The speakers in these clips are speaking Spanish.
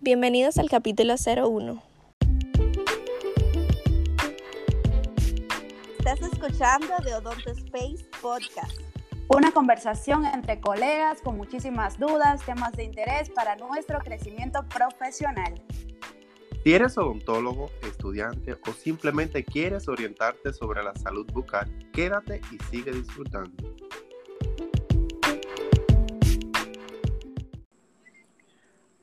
Bienvenidos al capítulo 01. Estás escuchando de Odonto Space Podcast. Una conversación entre colegas con muchísimas dudas, temas de interés para nuestro crecimiento profesional. Si eres odontólogo, estudiante o simplemente quieres orientarte sobre la salud bucal, quédate y sigue disfrutando.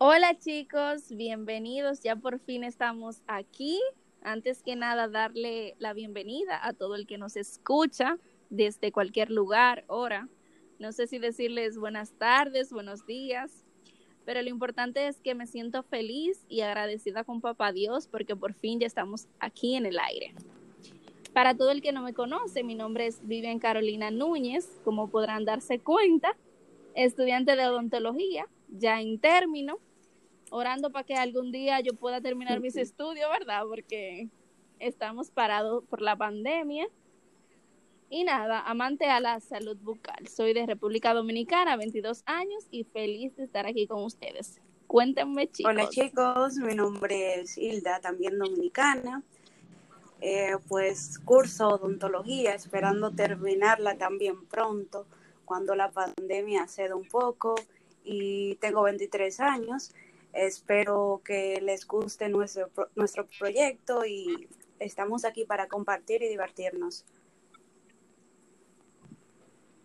Hola chicos, bienvenidos. Ya por fin estamos aquí. Antes que nada, darle la bienvenida a todo el que nos escucha desde cualquier lugar, hora. No sé si decirles buenas tardes, buenos días, pero lo importante es que me siento feliz y agradecida con Papá Dios porque por fin ya estamos aquí en el aire. Para todo el que no me conoce, mi nombre es Vivian Carolina Núñez, como podrán darse cuenta, estudiante de odontología, ya en término, orando para que algún día yo pueda terminar mis estudios, ¿verdad? Porque estamos parados por la pandemia. Y nada, amante a la salud bucal. Soy de República Dominicana, 22 años y feliz de estar aquí con ustedes. Cuéntenme, chicos. Hola, chicos. Mi nombre es Hilda, también dominicana. Eh, pues curso odontología, esperando terminarla también pronto, cuando la pandemia ceda un poco. Y tengo 23 años. Espero que les guste nuestro, nuestro proyecto y estamos aquí para compartir y divertirnos.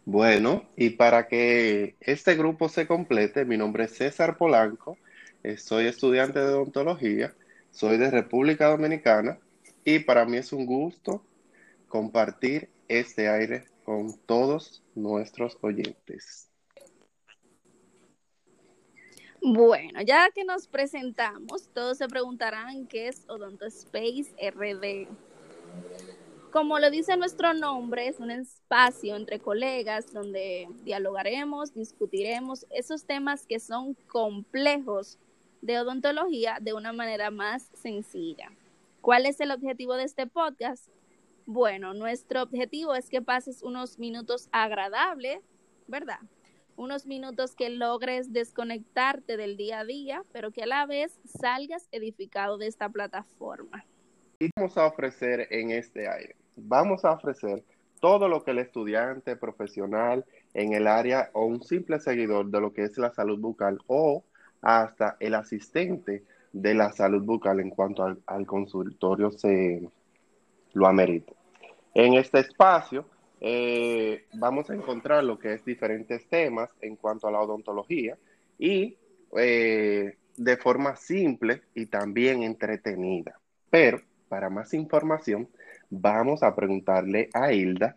Bueno, y para que este grupo se complete, mi nombre es César Polanco, soy estudiante de odontología, soy de República Dominicana y para mí es un gusto compartir este aire con todos nuestros oyentes. Bueno, ya que nos presentamos, todos se preguntarán qué es Odonto Space RD. Como lo dice nuestro nombre, es un espacio entre colegas donde dialogaremos, discutiremos esos temas que son complejos de odontología de una manera más sencilla. ¿Cuál es el objetivo de este podcast? Bueno, nuestro objetivo es que pases unos minutos agradables, ¿verdad? Unos minutos que logres desconectarte del día a día, pero que a la vez salgas edificado de esta plataforma. ¿Qué vamos a ofrecer en este aire? vamos a ofrecer todo lo que el estudiante profesional en el área o un simple seguidor de lo que es la salud bucal o hasta el asistente de la salud bucal en cuanto al, consultorio se lo amerita. En este espacio eh, vamos a encontrar lo que es diferentes temas en cuanto a la odontología y eh, de forma simple y también entretenida. Pero para más información, vamos a preguntarle a Hilda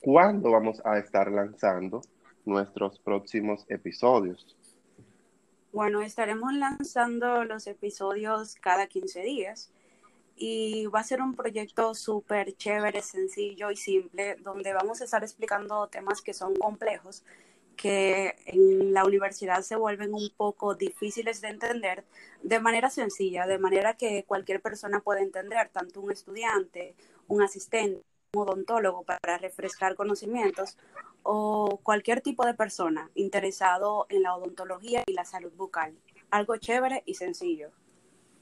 cuándo vamos a estar lanzando nuestros próximos episodios. Bueno, estaremos lanzando los episodios cada 15 días y va a ser un proyecto súper chévere, sencillo y simple, donde vamos a estar explicando temas que son complejos, que en la universidad se vuelven un poco difíciles de entender de manera sencilla, de manera que cualquier persona puede entender, tanto un estudiante, un asistente, un odontólogo para refrescar conocimientos o cualquier tipo de persona interesado en la odontología y la salud bucal. Algo chévere y sencillo.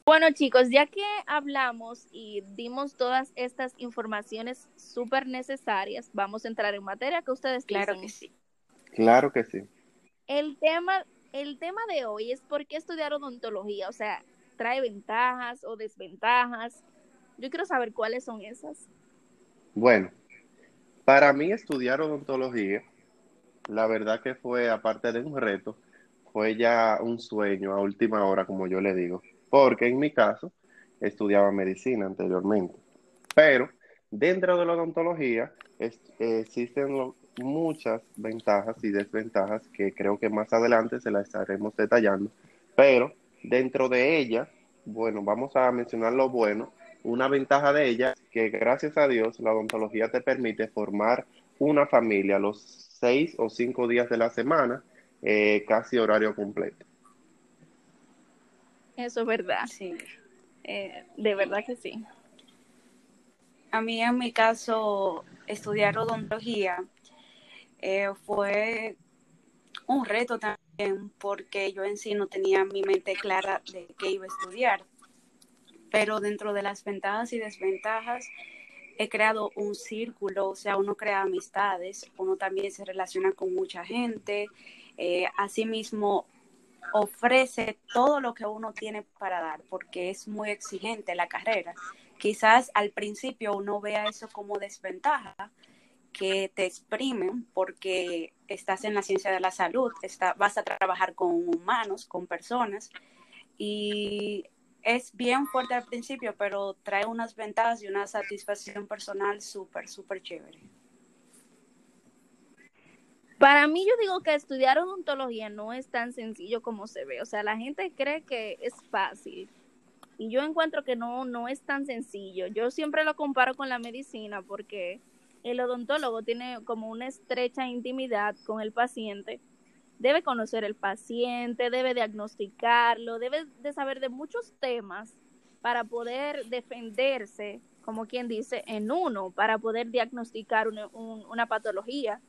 Bueno chicos, ya que hablamos y dimos todas estas informaciones súper necesarias, vamos a entrar en materia que ustedes Claro que sí. Claro que sí. El tema, el tema de hoy es por qué estudiar odontología, o sea, trae ventajas o desventajas. Yo quiero saber cuáles son esas. Bueno, para mí estudiar odontología, la verdad que fue, aparte de un reto, fue ya un sueño a última hora, como yo le digo, porque en mi caso estudiaba medicina anteriormente. Pero dentro de la odontología existen muchas ventajas y desventajas que creo que más adelante se las estaremos detallando, pero dentro de ella, bueno, vamos a mencionar lo bueno. Una ventaja de ella que gracias a Dios la odontología te permite formar una familia los seis o cinco días de la semana, eh, casi horario completo. Eso es verdad. Sí. Eh, de verdad que sí. A mí, en mi caso, estudiar odontología eh, fue un reto también porque yo en sí no tenía mi mente clara de qué iba a estudiar. Pero dentro de las ventajas y desventajas, he creado un círculo, o sea, uno crea amistades, uno también se relaciona con mucha gente, eh, asimismo ofrece todo lo que uno tiene para dar, porque es muy exigente la carrera. Quizás al principio uno vea eso como desventaja, que te exprimen porque estás en la ciencia de la salud, está, vas a trabajar con humanos, con personas, y es bien fuerte al principio, pero trae unas ventajas y una satisfacción personal súper, súper chévere. Para mí yo digo que estudiar odontología no es tan sencillo como se ve. O sea, la gente cree que es fácil. Y yo encuentro que no, no es tan sencillo. Yo siempre lo comparo con la medicina porque el odontólogo tiene como una estrecha intimidad con el paciente. Debe conocer el paciente, debe diagnosticarlo, debe de saber de muchos temas para poder defenderse, como quien dice, en uno, para poder diagnosticar una, una patología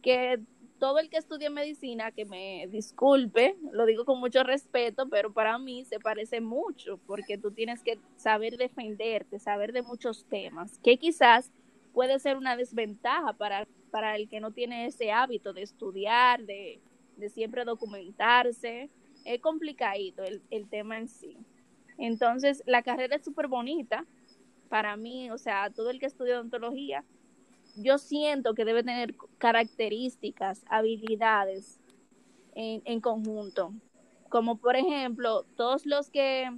que todo el que estudie medicina, que me disculpe, lo digo con mucho respeto, pero para mí se parece mucho, porque tú tienes que saber defenderte, saber de muchos temas, que quizás puede ser una desventaja para, para el que no tiene ese hábito de estudiar, de, de siempre documentarse. Es complicadito el, el tema en sí. Entonces, la carrera es súper bonita para mí, o sea, todo el que estudia odontología yo siento que debe tener características, habilidades en, conjunto. Como por ejemplo, todos los que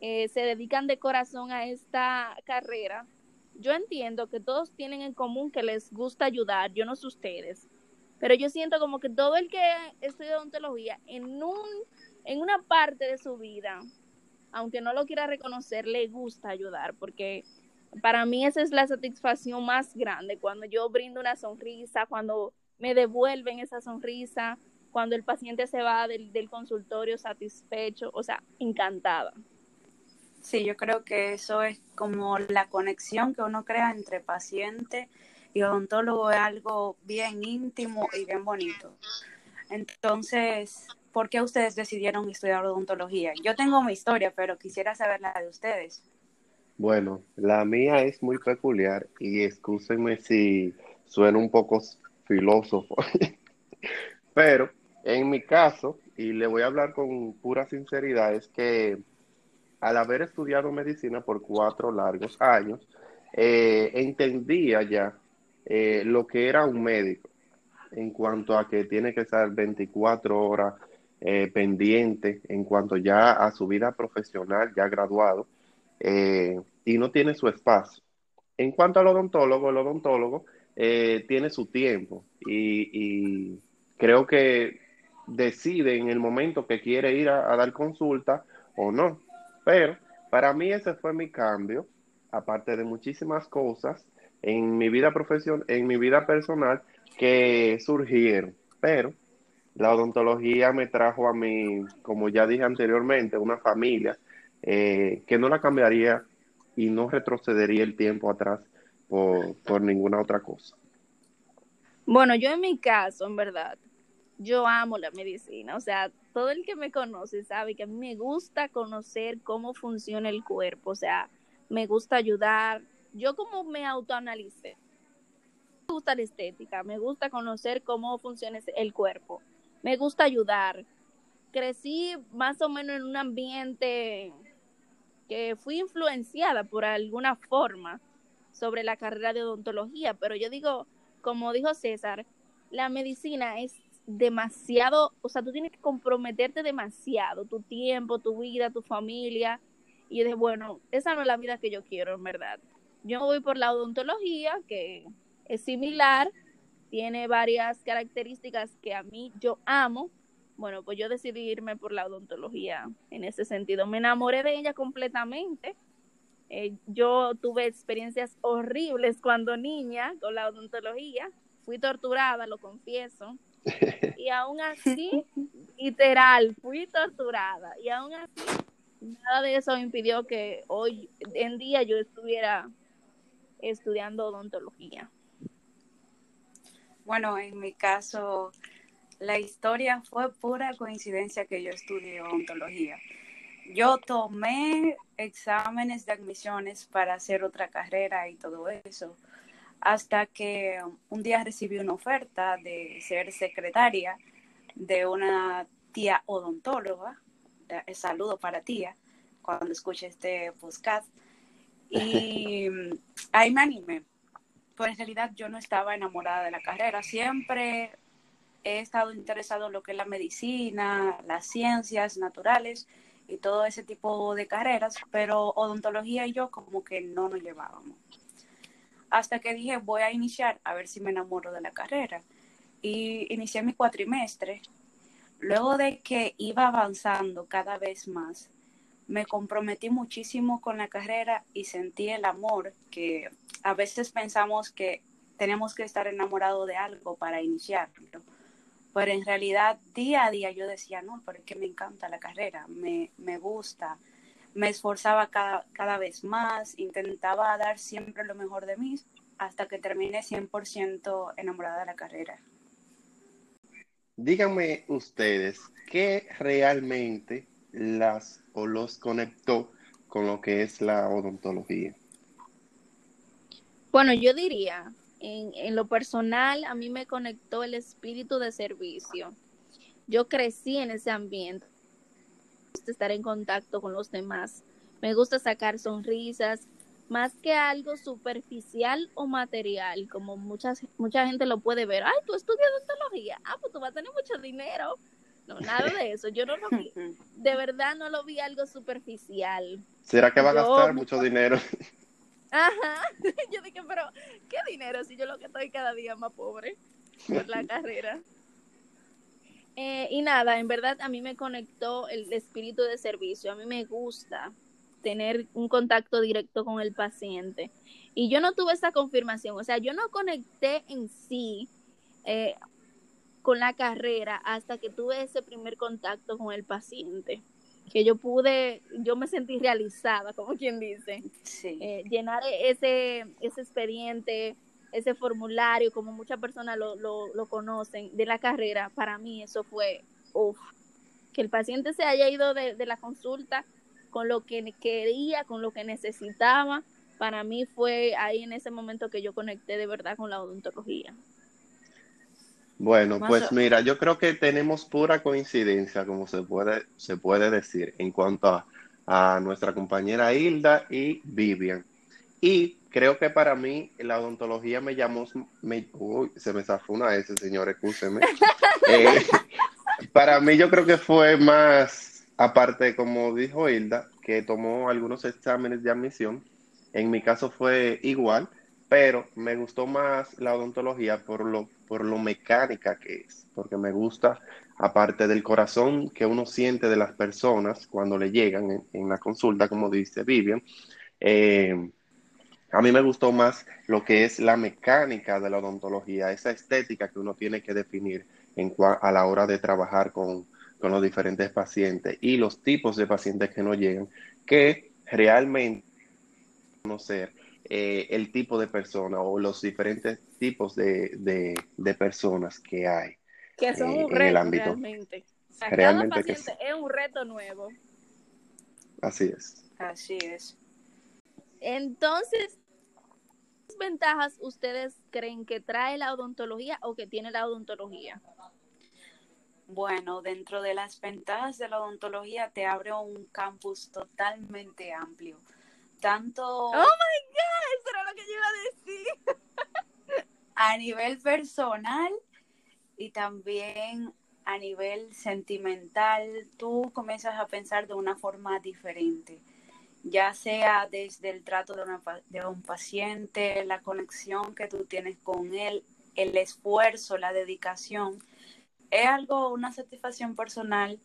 eh, se dedican de corazón a esta carrera, yo entiendo que todos tienen en común que les gusta ayudar, yo no sé ustedes, pero yo siento como que todo el que estudia odontología en, un, en una parte de su vida, aunque no lo quiera reconocer, le gusta ayudar, porque para mí esa es la satisfacción más grande, cuando yo brindo una sonrisa, cuando me devuelven esa sonrisa, cuando el paciente se va del, consultorio satisfecho, o sea, encantada. Sí, yo creo que eso es como la conexión que uno crea entre paciente y odontólogo es algo bien íntimo y bien bonito. Entonces, ¿por qué ustedes decidieron estudiar odontología? Yo tengo mi historia, pero quisiera saber la de ustedes. Bueno, la mía es muy peculiar y excúsenme si suena un poco filósofo, pero en mi caso, y le voy a hablar con pura sinceridad, es que al haber estudiado medicina por cuatro largos años, eh, entendía ya eh, lo que era un médico en cuanto a que tiene que estar 24 horas eh, pendiente en cuanto ya a su vida profesional, ya graduado eh, y no tiene su espacio. En cuanto al odontólogo, el odontólogo eh, tiene su tiempo y, creo que decide en el momento que quiere ir a, dar consulta o no. Pero para mí ese fue mi cambio, aparte de muchísimas cosas en mi vida profesional, en mi vida personal que surgieron. Pero la odontología me trajo a mí, como ya dije anteriormente, una familia eh, que no la cambiaría y no retrocedería el tiempo atrás por, por ninguna otra cosa. Bueno, yo en mi caso, en verdad, yo amo la medicina. O sea, todo el que me conoce sabe que a mí me gusta conocer cómo funciona el cuerpo. O sea, me gusta ayudar. Yo como me autoanalicé. Me gusta la estética, me gusta conocer cómo funciona el cuerpo. Me gusta ayudar. Crecí más o menos en un ambiente que fui influenciada por alguna forma sobre la carrera de odontología, pero yo digo, como dijo César, la medicina es demasiado, o sea, tú tienes que comprometerte demasiado, tu tiempo, tu vida, tu familia, y de bueno, esa no es la vida que yo quiero, en verdad. Yo voy por la odontología, que es similar, tiene varias características que a mí yo amo, bueno, pues yo decidí irme por la odontología en ese sentido. Me enamoré de ella completamente. Eh, yo tuve experiencias horribles cuando niña con la odontología. Fui torturada, lo confieso. Y aún así, literal, fui torturada. Y aún así, nada de eso impidió que hoy en día yo estuviera estudiando odontología. Bueno, en mi caso, la historia fue pura coincidencia que yo estudié odontología. Yo tomé exámenes de admisiones para hacer otra carrera y todo eso, hasta que un día recibí una oferta de ser secretaria de una tía odontóloga. Saludo para tía cuando escuche este podcast. Y ahí me animé. Pues en realidad yo no estaba enamorada de la carrera. Siempre he estado interesado en lo que es la medicina, las ciencias naturales y todo ese tipo de carreras, pero odontología y yo como que no nos llevábamos. Hasta que dije, voy a iniciar a ver si me enamoro de la carrera. Y inicié mi cuatrimestre. Luego de que iba avanzando cada vez más, me comprometí muchísimo con la carrera y sentí el amor que a veces pensamos que tenemos que estar enamorado de algo para iniciarlo pero en realidad día a día yo decía, no, pero es que me encanta la carrera, me, me gusta, me esforzaba cada, cada vez más, intentaba dar siempre lo mejor de mí hasta que terminé 100% enamorada de la carrera. Díganme ustedes, ¿qué realmente las o los conectó con lo que es la odontología? Bueno, yo diría en, lo personal, a mí me conectó el espíritu de servicio. Yo crecí en ese ambiente. Me gusta estar en contacto con los demás. Me gusta sacar sonrisas, más que algo superficial o material, como muchas, mucha gente lo puede ver. Ay, tú estudias odontología. Ah, pues tú vas a tener mucho dinero. No, nada de eso. Yo no lo vi. De verdad no lo vi algo superficial. ¿Será que va a gastar mucho dinero? Ajá, yo dije, pero ¿qué dinero si yo lo que estoy cada día más pobre por la carrera? Eh, y nada, en verdad a mí me conectó el espíritu de servicio, a mí me gusta tener un contacto directo con el paciente. Y yo no tuve esa confirmación, o sea, yo no conecté en sí eh, con la carrera hasta que tuve ese primer contacto con el paciente que yo pude, yo me sentí realizada, como quien dice, eh, llenar ese, ese expediente, ese formulario, como muchas personas lo, lo, lo, conocen, de la carrera, para mí eso fue, uff, que el paciente se haya ido de, de la consulta con lo que quería, con lo que necesitaba, para mí fue ahí en ese momento que yo conecté de verdad con la odontología. Bueno, pues mira, yo creo que tenemos pura coincidencia, como se puede, se puede decir, en cuanto a, nuestra compañera Hilda y Vivian. Y creo que para mí la odontología me llamó, uy, se me zafó una S, señor, escúcheme. Eh, para mí yo creo que fue más, aparte, como dijo Hilda, que tomó algunos exámenes de admisión. En mi caso fue igual, pero me gustó más la odontología por lo por lo mecánica que es, porque me gusta, aparte del corazón que uno siente de las personas cuando le llegan en, la consulta, como dice Vivian, eh, a mí me gustó más lo que es la mecánica de la odontología, esa estética que uno tiene que definir a la hora de trabajar con, con los diferentes pacientes y los tipos de pacientes que nos llegan, que realmente conocer eh, el tipo de persona o los diferentes tipos de, de, personas que hay que son eh, un reto, en el ámbito. Realmente. cada paciente es un reto nuevo. Así es. Así es. Entonces, ¿qué ventajas ustedes creen que trae la odontología o que tiene la odontología? Bueno, dentro de las ventajas de la odontología te abre un campus totalmente amplio tanto... ¡Oh, my God! A nivel personal y también a nivel sentimental, tú comienzas a pensar de una forma diferente, ya sea desde el trato de, de un paciente, la conexión que tú tienes con él, el esfuerzo, la dedicación. Es algo, una satisfacción personal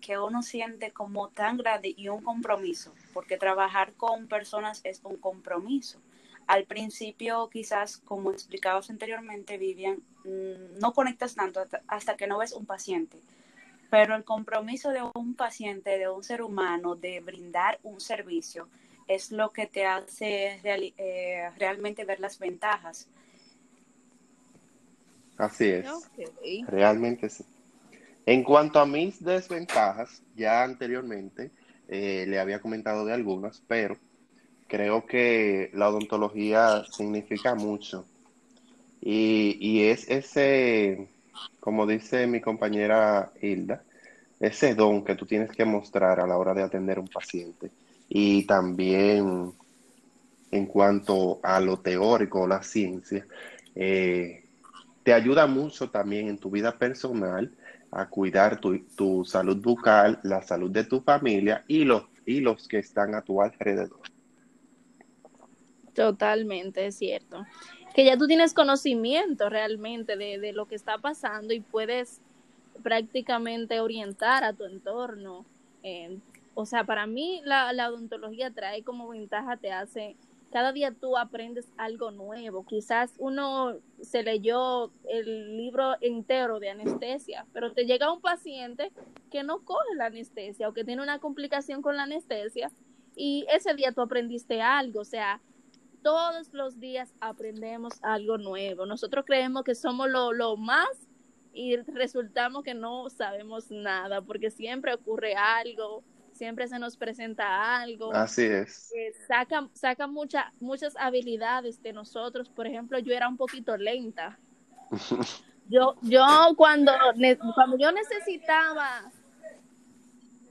que uno siente como tan grande y un compromiso, porque trabajar con personas es un compromiso. Al principio, quizás, como explicabas anteriormente, Vivian, mm, no conectas tanto hasta que no ves un paciente, pero el compromiso de un paciente, de un ser humano, de brindar un servicio, es lo que te hace eh, realmente ver las ventajas. Así es. Realmente sí. En cuanto a mis desventajas, ya anteriormente eh, le había comentado de algunas, pero creo que la odontología significa mucho. Y, y es ese, como dice mi compañera Hilda, ese don que tú tienes que mostrar a la hora de atender a un paciente. Y también en cuanto a lo teórico, la ciencia, eh, te ayuda mucho también en tu vida personal a cuidar tu, tu salud bucal, la salud de tu familia y los, y los que están a tu alrededor. Totalmente, es cierto. Que ya tú tienes conocimiento realmente de, de lo que está pasando y puedes prácticamente orientar a tu entorno. Eh, o sea, para mí la, la, odontología trae como ventaja, te hace, cada día tú aprendes algo nuevo. Quizás uno se leyó el libro entero de anestesia, pero te llega un paciente que no coge la anestesia o que tiene una complicación con la anestesia y ese día tú aprendiste algo, o sea, todos los días aprendemos algo nuevo. Nosotros creemos que somos lo, lo, más y resultamos que no sabemos nada porque siempre ocurre algo, siempre se nos presenta algo. Así es. Eh, saca saca mucha, muchas habilidades de nosotros. Por ejemplo, yo era un poquito lenta. yo, yo cuando, cuando yo necesitaba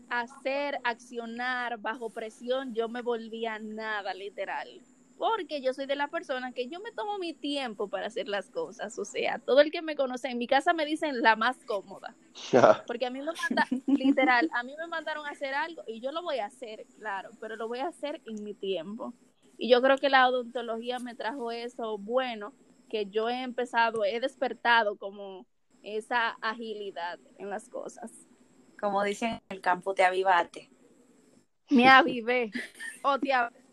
hacer, accionar bajo presión, yo me volvía nada, literal porque yo soy de la persona que yo me tomo mi tiempo para hacer las cosas. O sea, todo el que me conoce en mi casa me dicen la más cómoda. Porque a mí me manda, literal, a mí me mandaron a hacer algo y yo lo voy a hacer, claro, pero lo voy a hacer en mi tiempo. Y yo creo que la odontología me trajo eso bueno, que yo he empezado, he despertado como esa agilidad en las cosas. Como dicen en el campo, te avivate. Me avivé. O te avivé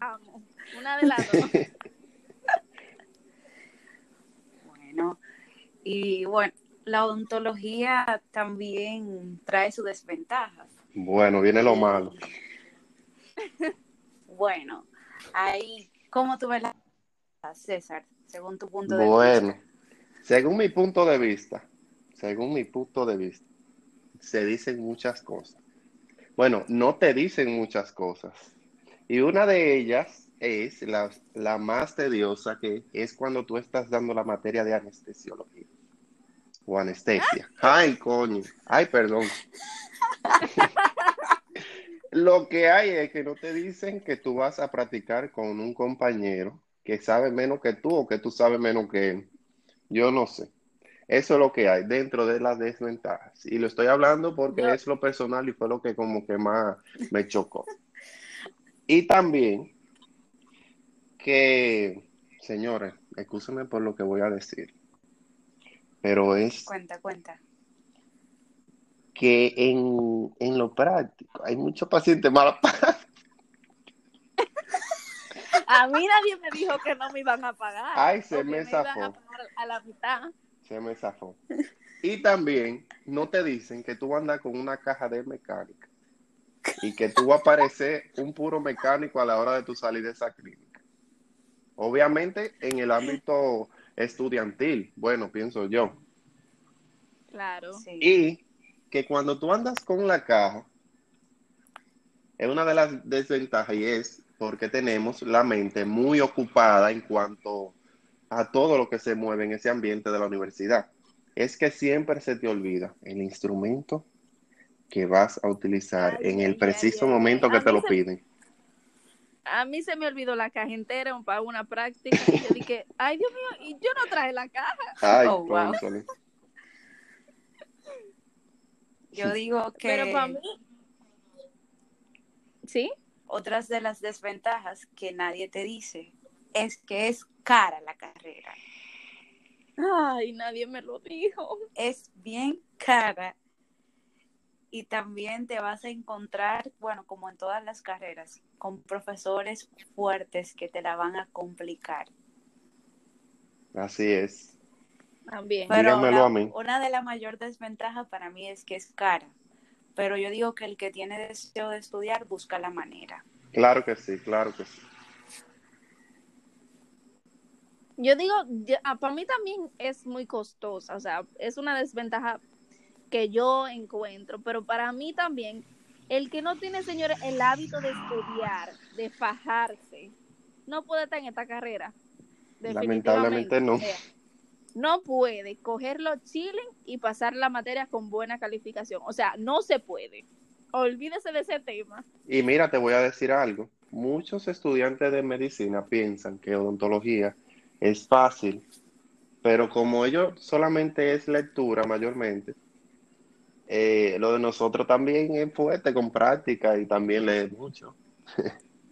amo. Una de las dos. bueno, y bueno, la odontología también trae sus desventajas. Bueno, viene lo malo. bueno, ahí, ¿cómo tú ves la César, según tu punto de bueno, vista? Bueno, según mi punto de vista, según mi punto de vista, se dicen muchas cosas. Bueno, no te dicen muchas cosas, y una de ellas es la, la, más tediosa, que es cuando tú estás dando la materia de anestesiología o anestesia. Ay, coño. Ay, perdón. Lo que hay es que no te dicen que tú vas a practicar con un compañero que sabe menos que tú o que tú sabes menos que él. Yo no sé. Eso es lo que hay dentro de las desventajas. Y lo estoy hablando porque no. es lo personal y fue lo que como que más me chocó. Y también que, señores, escúsenme por lo que voy a decir, pero es... Cuenta, cuenta. Que en, en lo práctico hay muchos pacientes malos. a mí nadie me dijo que no me iban a pagar. Ay, se me me zafó. A, a la mitad. Se me zafó. Y también no te dicen que tú andas con una caja de mecánica y que tú vas a parecer un puro mecánico a la hora de tu salir de esa clínica. Obviamente en el ámbito estudiantil, bueno, pienso yo. Claro. Sí. Y que cuando tú andas con la caja, es una de las desventajas y es porque tenemos la mente muy ocupada en cuanto a todo lo que se mueve en ese ambiente de la universidad. Es que siempre se te olvida el instrumento que vas a utilizar Ay, en el ay, preciso ay, momento que te lo se- piden. A mí se me olvidó la caja entera para una práctica. Y yo dije, ay Dios mío, y yo no traje la caja. Ay, Oh, wow. Yo digo que Pero para mí. ¿Sí? otras de las desventajas que nadie te dice es que es cara la carrera. Ay, nadie me lo dijo. Es bien cara y también te vas a encontrar, bueno, como en todas las carreras, con profesores fuertes que te la van a complicar. Así es. También. Pero la- a mí. una de las mayores desventajas para mí es que es cara. Pero yo digo que el que tiene deseo de estudiar busca la manera. Claro que sí, claro que sí. Yo digo, para mí también es muy costosa, o sea, es una desventaja que yo encuentro, pero para mí también, el que no tiene, señores, el hábito de estudiar, de fajarse, no puede estar en esta carrera. Lamentablemente no. No puede cogerlo chilling y pasar la materia con buena calificación. O sea, no se puede. Olvídese de ese tema. Y mira, te voy a decir algo. Muchos estudiantes de medicina piensan que odontología es fácil, pero como ellos solamente es lectura mayormente, eh, lo de nosotros también es fuerte con práctica y también lee mucho.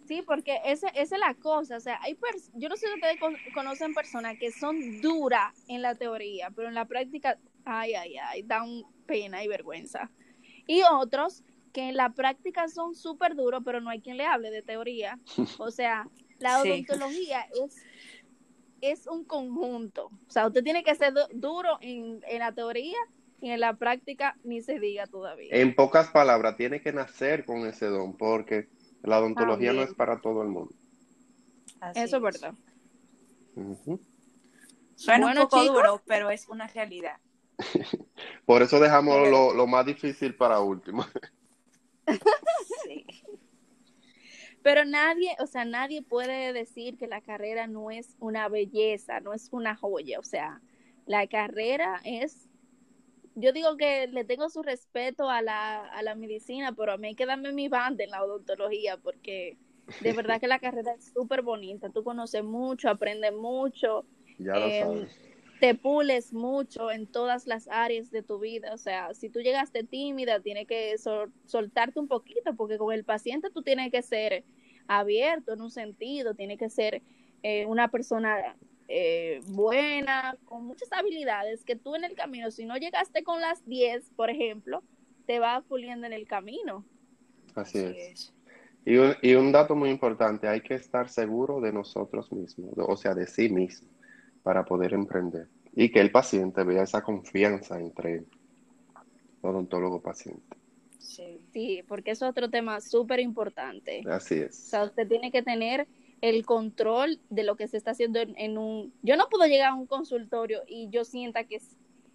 Sí, porque esa, esa es la cosa. O sea, hay yo no sé si ustedes conocen personas que son duras en la teoría, pero en la práctica, ay, ay, ay, dan pena y vergüenza. Y otros que en la práctica son súper duros, pero no hay quien le hable de teoría. O sea, la odontología es, es un conjunto. O sea, usted tiene que ser duro en, en la teoría y en la práctica ni se diga todavía. En pocas palabras, tiene que nacer con ese don, porque la odontología no es para todo el mundo. Eso es verdad. Suena un poco duro, pero es una realidad. Por eso dejamos lo, lo, más difícil para último. sí. Pero nadie, o sea, nadie puede decir que la carrera no es una belleza, no es una joya. O sea, la carrera es yo digo que le tengo su respeto a la, a la medicina, pero a mí hay que darme mi banda en la odontología porque de verdad que la carrera es súper bonita. Tú conoces mucho, aprendes mucho. Ya lo em, sabes. Te pules mucho en todas las áreas de tu vida. O sea, si tú llegaste tímida, tienes que soltarte un poquito porque con el paciente tú tienes que ser abierto en un sentido, tienes que ser eh, una persona eh, buena, con muchas habilidades, que tú en el camino, si no llegaste con las 10, por ejemplo, te va puliendo en el camino. Así, es. Y un, y un dato muy importante, hay que estar seguro de nosotros mismos, o sea, de sí mismo, para poder emprender. Y que el paciente vea esa confianza entre odontólogo-paciente. Sí. sí, porque es otro tema súper importante. Así es. O sea, usted tiene que tener el control de lo que se está haciendo en, un... Yo no puedo llegar a un consultorio y yo sienta que,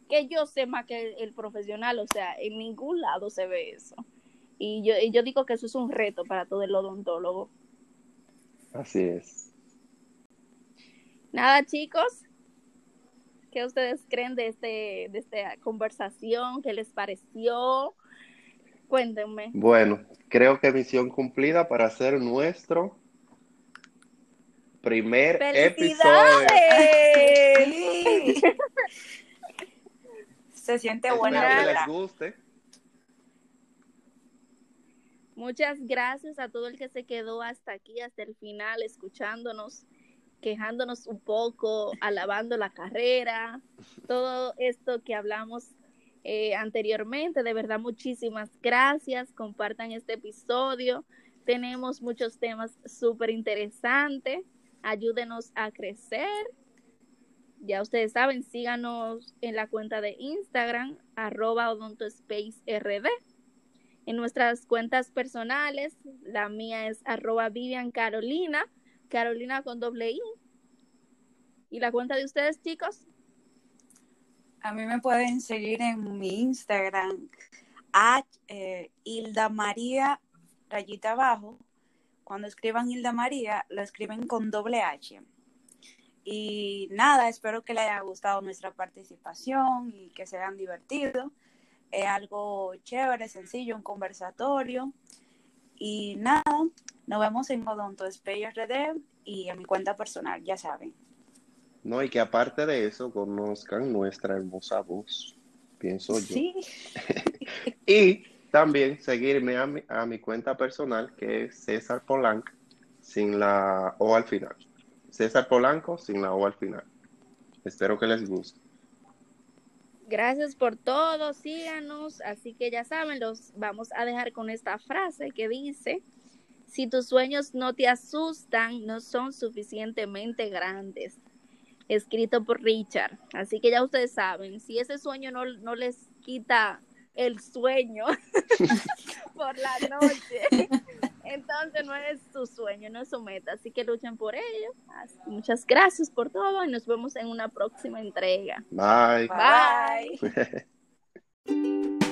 que yo sé más que el, profesional, o sea, en ningún lado se ve eso. Y yo, yo digo que eso es un reto para todo el odontólogo. Así es. Nada, chicos, ¿qué ustedes creen de, este, de esta conversación? ¿Qué les pareció? Cuéntenme. Bueno, creo que misión cumplida para hacer nuestro primer episodio. Se siente buena. Que les guste. Muchas gracias a todo el que se quedó hasta aquí, hasta el final, escuchándonos, quejándonos un poco, alabando la carrera, todo esto que hablamos eh, anteriormente. De verdad, muchísimas gracias. Compartan este episodio. Tenemos muchos temas súper interesantes ayúdenos a crecer. Ya ustedes saben, síganos en la cuenta de Instagram, arroba odontospacerd. En nuestras cuentas personales, la mía es arroba Vivian Carolina, Carolina con doble I. ¿Y la cuenta de ustedes, chicos? A mí me pueden seguir en mi Instagram, eh, Hilda María, rayita abajo, cuando escriban Hilda María, lo escriben con doble H. Y nada, espero que les haya gustado nuestra participación y que se hayan divertido. Es algo chévere, sencillo, un conversatorio. Y nada, nos vemos en Odonto RD y en mi cuenta personal, ya saben. No, y que aparte de eso, conozcan nuestra hermosa voz, pienso yo. Sí. y también seguirme a mi, a mi cuenta personal, que es César Polanco, sin la O al final. César Polanco, sin la O al final. Espero que les guste. Gracias por todo, síganos. Así que ya saben, los vamos a dejar con esta frase que dice, si tus sueños no te asustan, no son suficientemente grandes. Escrito por Richard. Así que ya ustedes saben, si ese sueño no, no les quita el sueño por la noche. Entonces no es su sueño, no es su meta, así que luchen por ello. Muchas gracias por todo y nos vemos en una próxima entrega. Bye. Bye. Bye.